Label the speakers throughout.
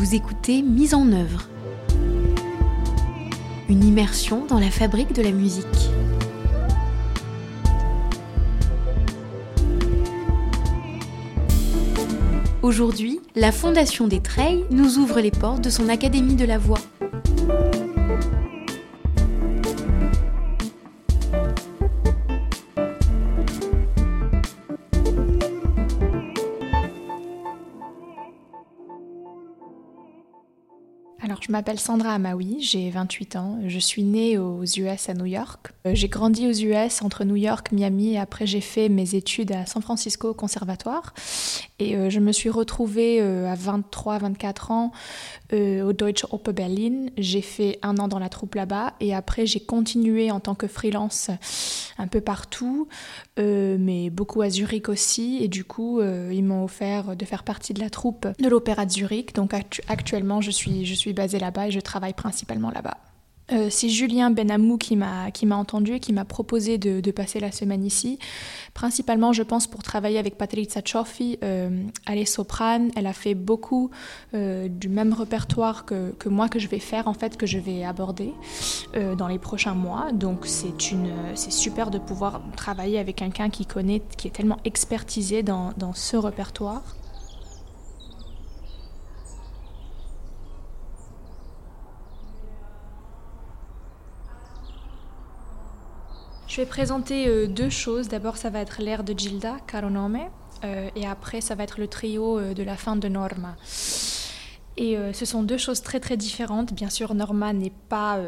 Speaker 1: Vous écoutez Mise en œuvre, une immersion dans la fabrique de la musique. Aujourd'hui, la Fondation des Treilles nous ouvre les portes de son Académie de la Voix.
Speaker 2: Je m'appelle Sandra Amaoui, j'ai 28 ans. Je suis née aux US à New York. Euh, j'ai grandi aux US entre New York, Miami après j'ai fait mes études à San Francisco au conservatoire. Et euh, je me suis retrouvée euh, à 23-24 ans au Deutsche Oper Berlin. J'ai fait un an dans la troupe là-bas et après j'ai continué en tant que freelance un peu partout, mais beaucoup à Zurich aussi. Et du coup, ils m'ont offert de faire partie de la troupe de l'Opéra de Zurich. Donc actuellement, je suis basée là-bas et je travaille principalement là-bas. Euh, c'est Julien Benamou qui m'a qui m'a entendu et qui m'a proposé de, passer la semaine ici. Principalement, je pense pour travailler avec Patrizia Cioffi. Euh, elle est soprane, elle a fait beaucoup euh, du même répertoire que, que, moi que je vais faire en fait, que je vais aborder dans les prochains mois. Donc c'est une c'est super de pouvoir travailler avec quelqu'un qui connaît, qui est tellement expertisé dans, dans ce répertoire. Je vais présenter euh, deux choses. D'abord, ça va être l'air de Gilda, Caro Nome, euh, et après, ça va être le trio euh, de la fin de Norma. Et ce sont deux choses très très différentes. Bien sûr, Norma n'est pas,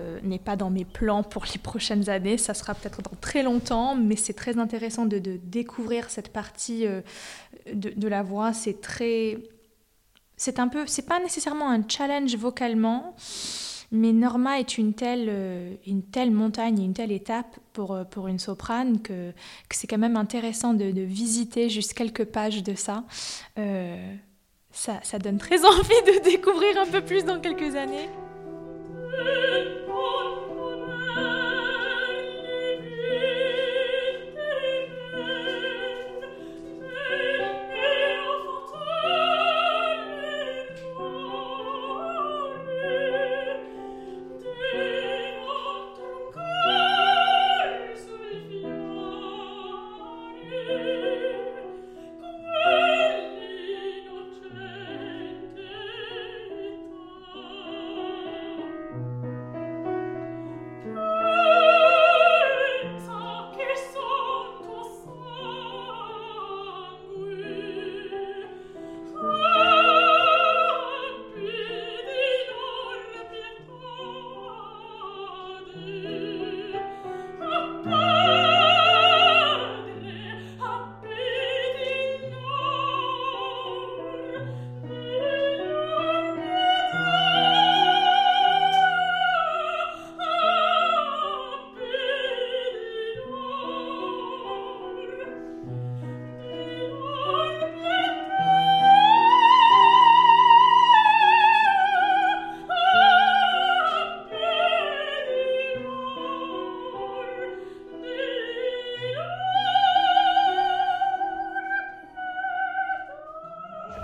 Speaker 2: pas dans mes plans pour les prochaines années. Ça sera peut-être dans très longtemps, mais c'est très intéressant de, découvrir cette partie de, de, la voix. C'est très, c'est un peu, c'est pas nécessairement un challenge vocalement, mais Norma est une telle, euh, une telle montagne, une telle étape pour, euh, pour une soprane que, que c'est quand même intéressant de, visiter juste quelques pages de ça. Euh, ça. Ça donne très envie de découvrir un peu plus dans quelques années.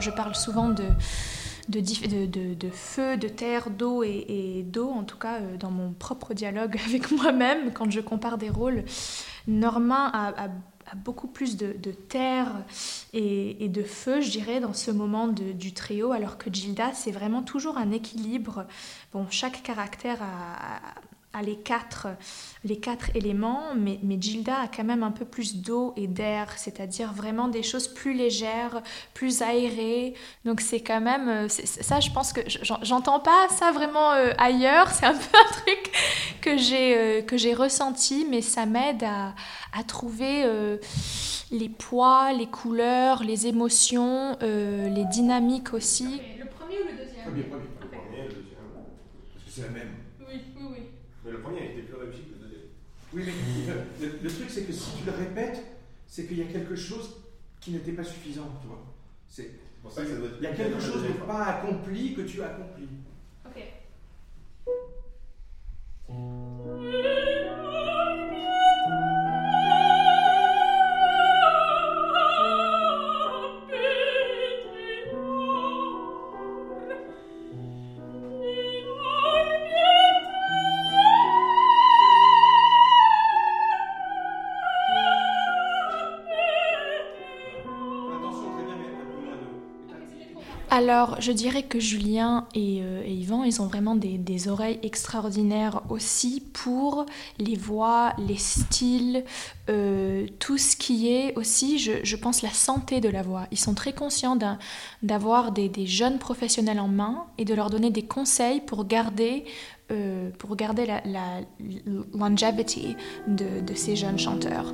Speaker 2: Je parle souvent de, feu, de terre, d'eau et, d'eau, en tout cas euh, dans mon propre dialogue avec moi-même, quand je compare des rôles. Norma a, beaucoup plus de, terre et, de feu, je dirais, dans ce moment du trio, alors que Gilda, c'est vraiment toujours un équilibre. Bon, chaque caractère a, les quatre, les quatre éléments, mais, mais Gilda a quand même un peu plus d'eau et d'air, c'est-à-dire vraiment des choses plus légères, plus aérées. Donc c'est quand même, euh, ça je pense que j'entends pas ça vraiment euh, ailleurs, c'est un peu un truc que j'ai euh, que j'ai ressenti, mais ça m'aide à, à, trouver les poids, les couleurs, les émotions, les dynamiques aussi.
Speaker 3: Le premier ou le deuxième?
Speaker 4: Le premier, le premier, le deuxième, parce que c'est la même.
Speaker 3: Oui, oui, oui.
Speaker 4: Mais le premier a été plus réussi que le deuxième. Oui, mais le, truc, c'est que si tu le répètes, c'est qu'il y a quelque chose qui n'était pas suffisant, tu vois. C'est pour ça que ça doit être. Il y a quelque chose de pas accompli que tu as accompli.
Speaker 3: Ok.
Speaker 2: Alors, je dirais que Julien et, euh, Yvan, ils ont vraiment des, oreilles extraordinaires aussi pour les voix, les styles, euh, tout ce qui est aussi, je, pense, la santé de la voix. Ils sont très conscients d'avoir des, jeunes professionnels en main et de leur donner des conseils pour garder, euh, pour garder la, longevity de, de ces jeunes chanteurs.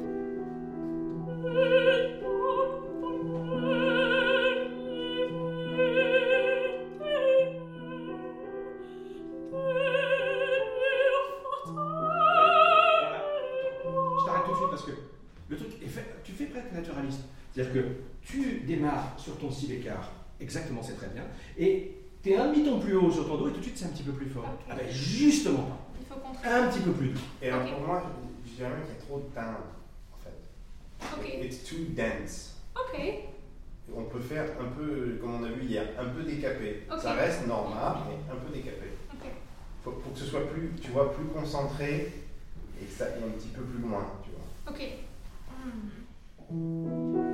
Speaker 4: C'est-à-dire que tu démarres sur ton si bécard, exactement, c'est très bien, et tu es un demi-ton plus haut sur ton dos et tout de suite c'est un petit peu plus fort. Ah ben justement pas. Il faut un petit peu plus doux.
Speaker 3: Et alors pour moi, je dirais même qu'il y a trop de timbre en fait. Okay. It's too dense.
Speaker 5: Ok.
Speaker 3: On peut faire un peu, comme on a vu hier, un peu décapé. Ça reste normal, mais un peu décapé. Okay. Faut, pour que ce soit plus, tu vois, plus concentré et que ça aille un petit peu plus loin, tu vois.
Speaker 5: Ok. Hmm.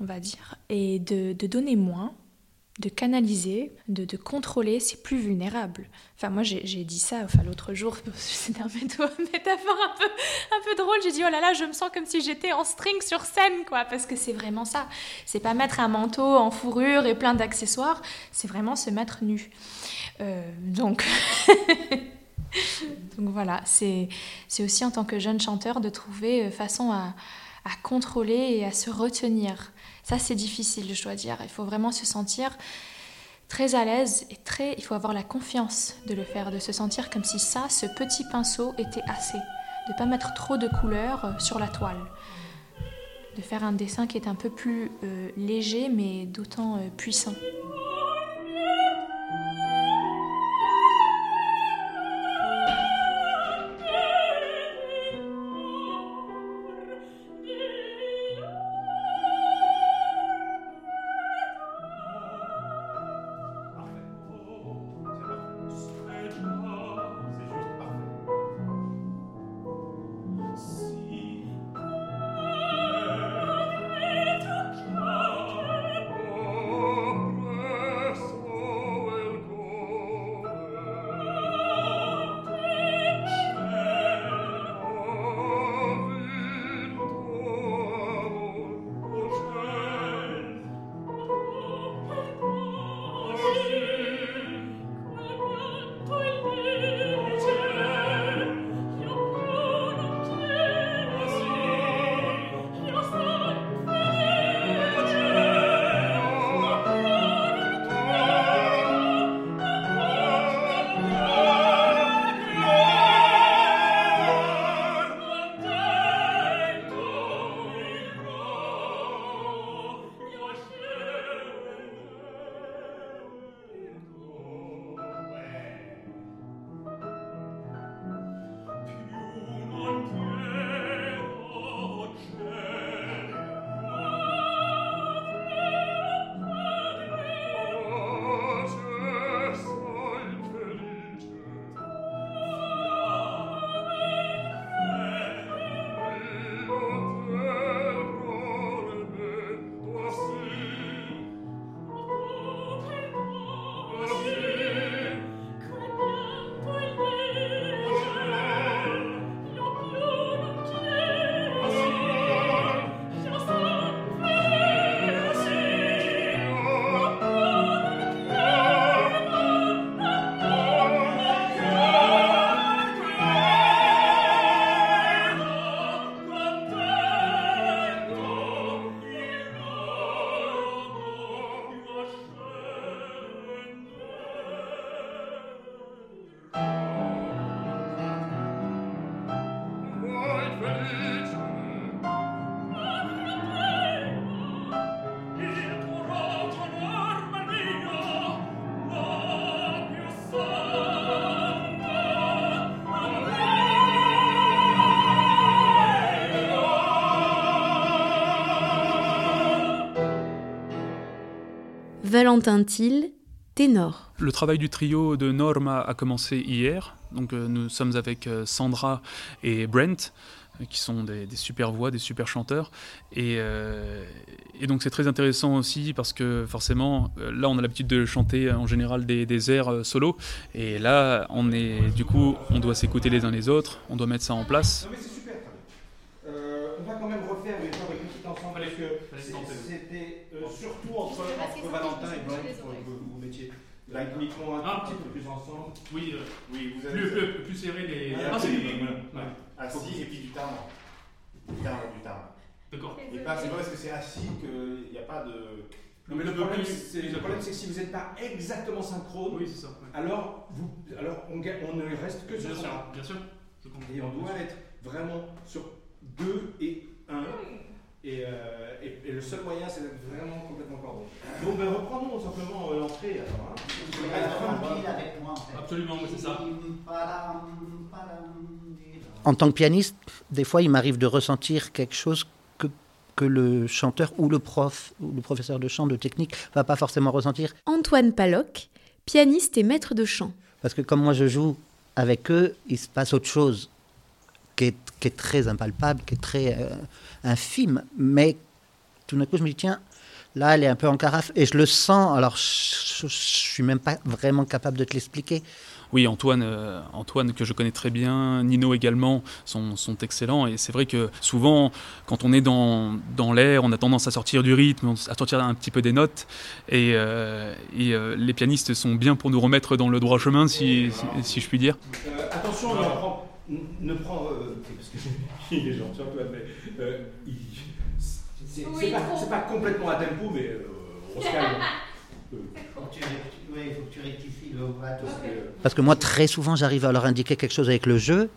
Speaker 2: on va dire, et de, donner moins de canaliser, de, contrôler, c'est plus vulnérable. Enfin, moi, j'ai dit ça enfin, l'autre jour, c'est un métaphore un peu, un drôle. J'ai dit, oh là là, je me sens comme si j'étais en string sur scène, quoi, parce que c'est vraiment ça. C'est pas mettre un manteau en fourrure et plein d'accessoires, c'est vraiment se mettre nu. Euh, donc. donc voilà, c'est aussi en tant que jeune chanteur de trouver euh, façon à, à contrôler et à se retenir ça, c'est difficile, je dois dire. Il faut vraiment se sentir très à l'aise et très. Il faut avoir la confiance de le faire, de se sentir comme si ça, ce petit pinceau, était assez. De ne pas mettre trop de couleurs euh, sur la toile. De faire un dessin qui est un peu plus euh, léger, mais d'autant euh, puissant.
Speaker 1: Valentin Thiel, ténor.
Speaker 6: Le travail du trio de Norma a commencé hier. Donc euh, nous sommes avec euh, Sandra et Brent euh, qui sont des, super voix, des super chanteurs. Et, donc c'est très intéressant aussi parce que forcément, là on a l'habitude de chanter en général des, airs solo. Et là, on est, du coup, on doit s'écouter les uns les autres, on doit mettre ça en place.
Speaker 4: Refaire une petite ensemble parce que c'était surtout entre, entre Valentin et Brent que vous mettiez. Là, uniquement un ah, petit peu plus ensemble.
Speaker 6: Oui, euh, oui vous avez plus, plus, serré les.
Speaker 3: Ah, c'est voilà. Assis et puis du timbre. Du timbre, du timbre.
Speaker 6: D'accord.
Speaker 3: Et pas, c'est pas parce que c'est assis qu'il n'y a pas de.
Speaker 4: Non, mais le problème, c'est, le problème, c'est que si vous n'êtes pas exactement synchrone,
Speaker 6: oui, ça,
Speaker 4: alors, vous, alors on, on, ne reste que sur
Speaker 6: bien sûr, bien sûr.
Speaker 4: Et on doit être vraiment sur 2 et 1. Euh, et, et, le seul moyen, c'est d'être vraiment complètement cordon. Donc, ben, reprenons simplement euh, l'entrée. Hein.
Speaker 6: avec moi, en fait. Absolument, c'est ça.
Speaker 7: En tant que pianiste, des fois, il m'arrive de ressentir quelque chose que, que le chanteur ou le prof ou le professeur de chant, de technique, va pas forcément ressentir.
Speaker 1: Antoine Paloc, pianiste et maître de chant.
Speaker 7: Parce que comme moi, je joue avec eux, il se passe autre chose qui est, qui est très impalpable, qui est très... Euh, infime, mais tout d'un coup, je me dis, tiens, là, elle est un peu en carafe, et je le sens, alors je, ne suis même pas vraiment capable de te l'expliquer.
Speaker 6: Oui, Antoine, euh, Antoine que je connais très bien, Nino également, sont, sont excellents. Et c'est vrai que souvent, quand on est dans, dans l'air, on a tendance à sortir du rythme, à sortir un petit peu des notes. Et, euh, et euh, les pianistes sont bien pour nous remettre dans le droit chemin, si, si, je puis dire.
Speaker 4: attention, ne prend, prend parce que il est gentil Antoine, mais euh, c'est oui, pas, pas, complètement à tempo, mais euh, on se calme.
Speaker 7: il faut que tu rectifies le Parce que moi, très souvent, j'arrive à leur indiquer quelque chose avec le jeu,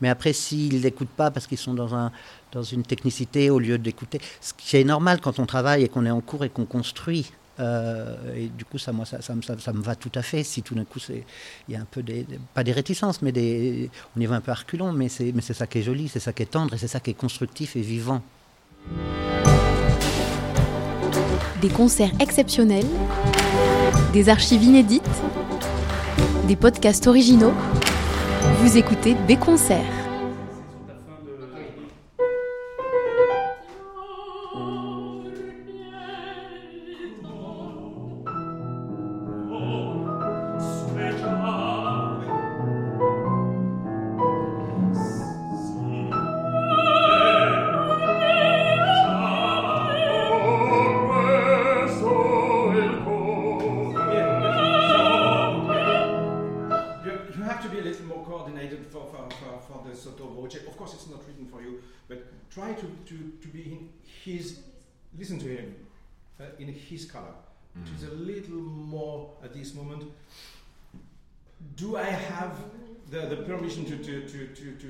Speaker 7: mais après, s'ils n'écoutent pas parce qu'ils sont dans, un, dans une technicité au lieu d'écouter, ce qui est normal quand on travaille et qu'on est en cours et qu'on construit. Euh, et du coup, ça, moi, ça, me va tout à fait. Si tout d'un coup, il y a un peu des, pas des réticences, mais des, on y va un peu à reculons, mais c'est ça qui est joli, c'est ça qui est tendre et c'est ça qui est constructif et vivant.
Speaker 1: Des concerts exceptionnels, des archives inédites, des podcasts originaux. Vous écoutez des concerts.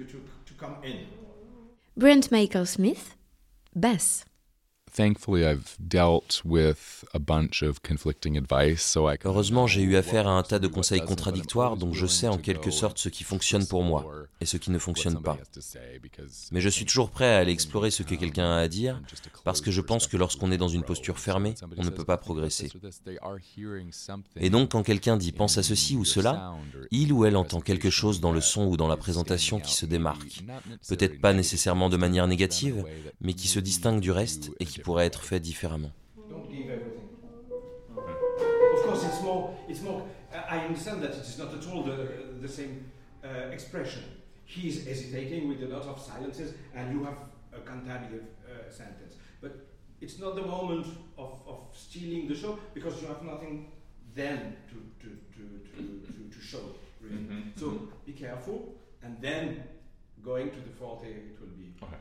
Speaker 1: to, to, come in. Brent Michael Smith, bass.
Speaker 8: Heureusement, j'ai eu affaire à un tas de conseils contradictoires, donc je sais en quelque sorte ce qui fonctionne pour moi et ce qui ne fonctionne pas. Mais je suis toujours prêt à aller explorer ce que quelqu'un a à dire, parce que je pense que lorsqu'on est dans une posture fermée, on ne peut pas progresser. Et donc, quand quelqu'un dit pense à ceci ou cela, il ou elle entend quelque chose dans le son ou dans la présentation qui se démarque. Peut-être pas nécessairement de manière négative, mais qui se distingue du reste et qui pourrait être fait différemment.
Speaker 4: Of course, it's more, it's more, I understand that it is not at all the, the same uh, expression. He is hesitating with a lot of silences, and you have a cantative uh, sentence. But it's not the moment of, of stealing the show because you have nothing then to, to, to, to, to, to show, really. Mm -hmm. So be careful, and then going to the forte, it will be. Okay.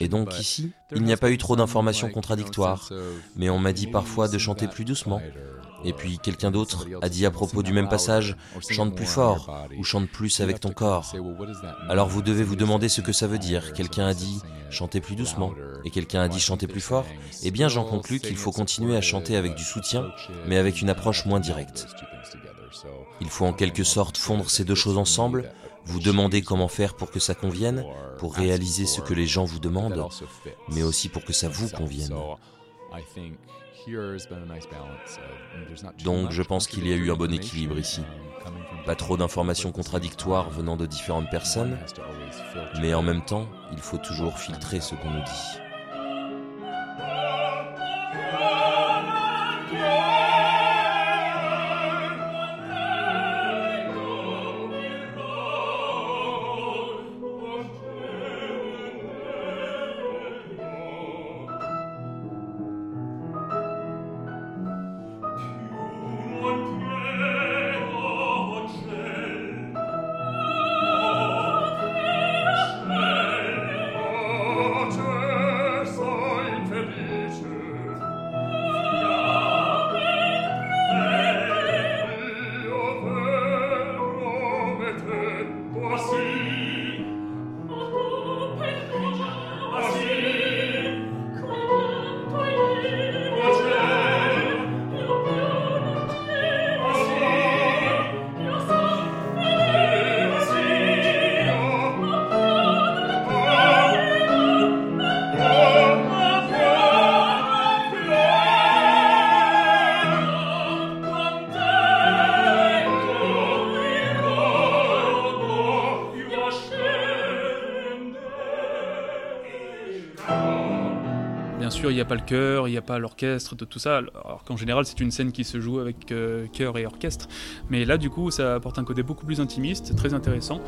Speaker 8: Et donc ici, il n'y a pas eu trop d'informations contradictoires, mais on m'a dit parfois de chanter plus doucement. Et puis quelqu'un d'autre a dit à propos du même passage, chante plus fort ou chante plus avec ton corps. Alors vous devez vous demander ce que ça veut dire. Quelqu'un a dit chantez plus doucement et quelqu'un a dit chantez plus fort. Eh bien j'en conclus qu'il faut continuer à chanter avec du soutien, mais avec une approche moins directe. Il faut en quelque sorte fondre ces deux choses ensemble Vous demandez comment faire pour que ça convienne, pour réaliser ce que les gens vous demandent, mais aussi pour que ça vous convienne. Donc je pense qu'il y a eu un bon équilibre ici. Pas trop d'informations contradictoires venant de différentes personnes, mais en même temps, il faut toujours filtrer ce qu'on nous dit.
Speaker 5: Il n'y a pas le chœur, il n'y a pas l'orchestre, tout ça. Alors qu'en général, c'est une scène qui se joue avec euh, chœur et orchestre. Mais là, du coup, ça apporte un côté beaucoup plus intimiste, très intéressant.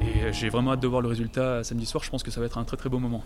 Speaker 5: Et j'ai vraiment hâte de voir le résultat samedi soir. Je pense que ça va être un très très beau moment.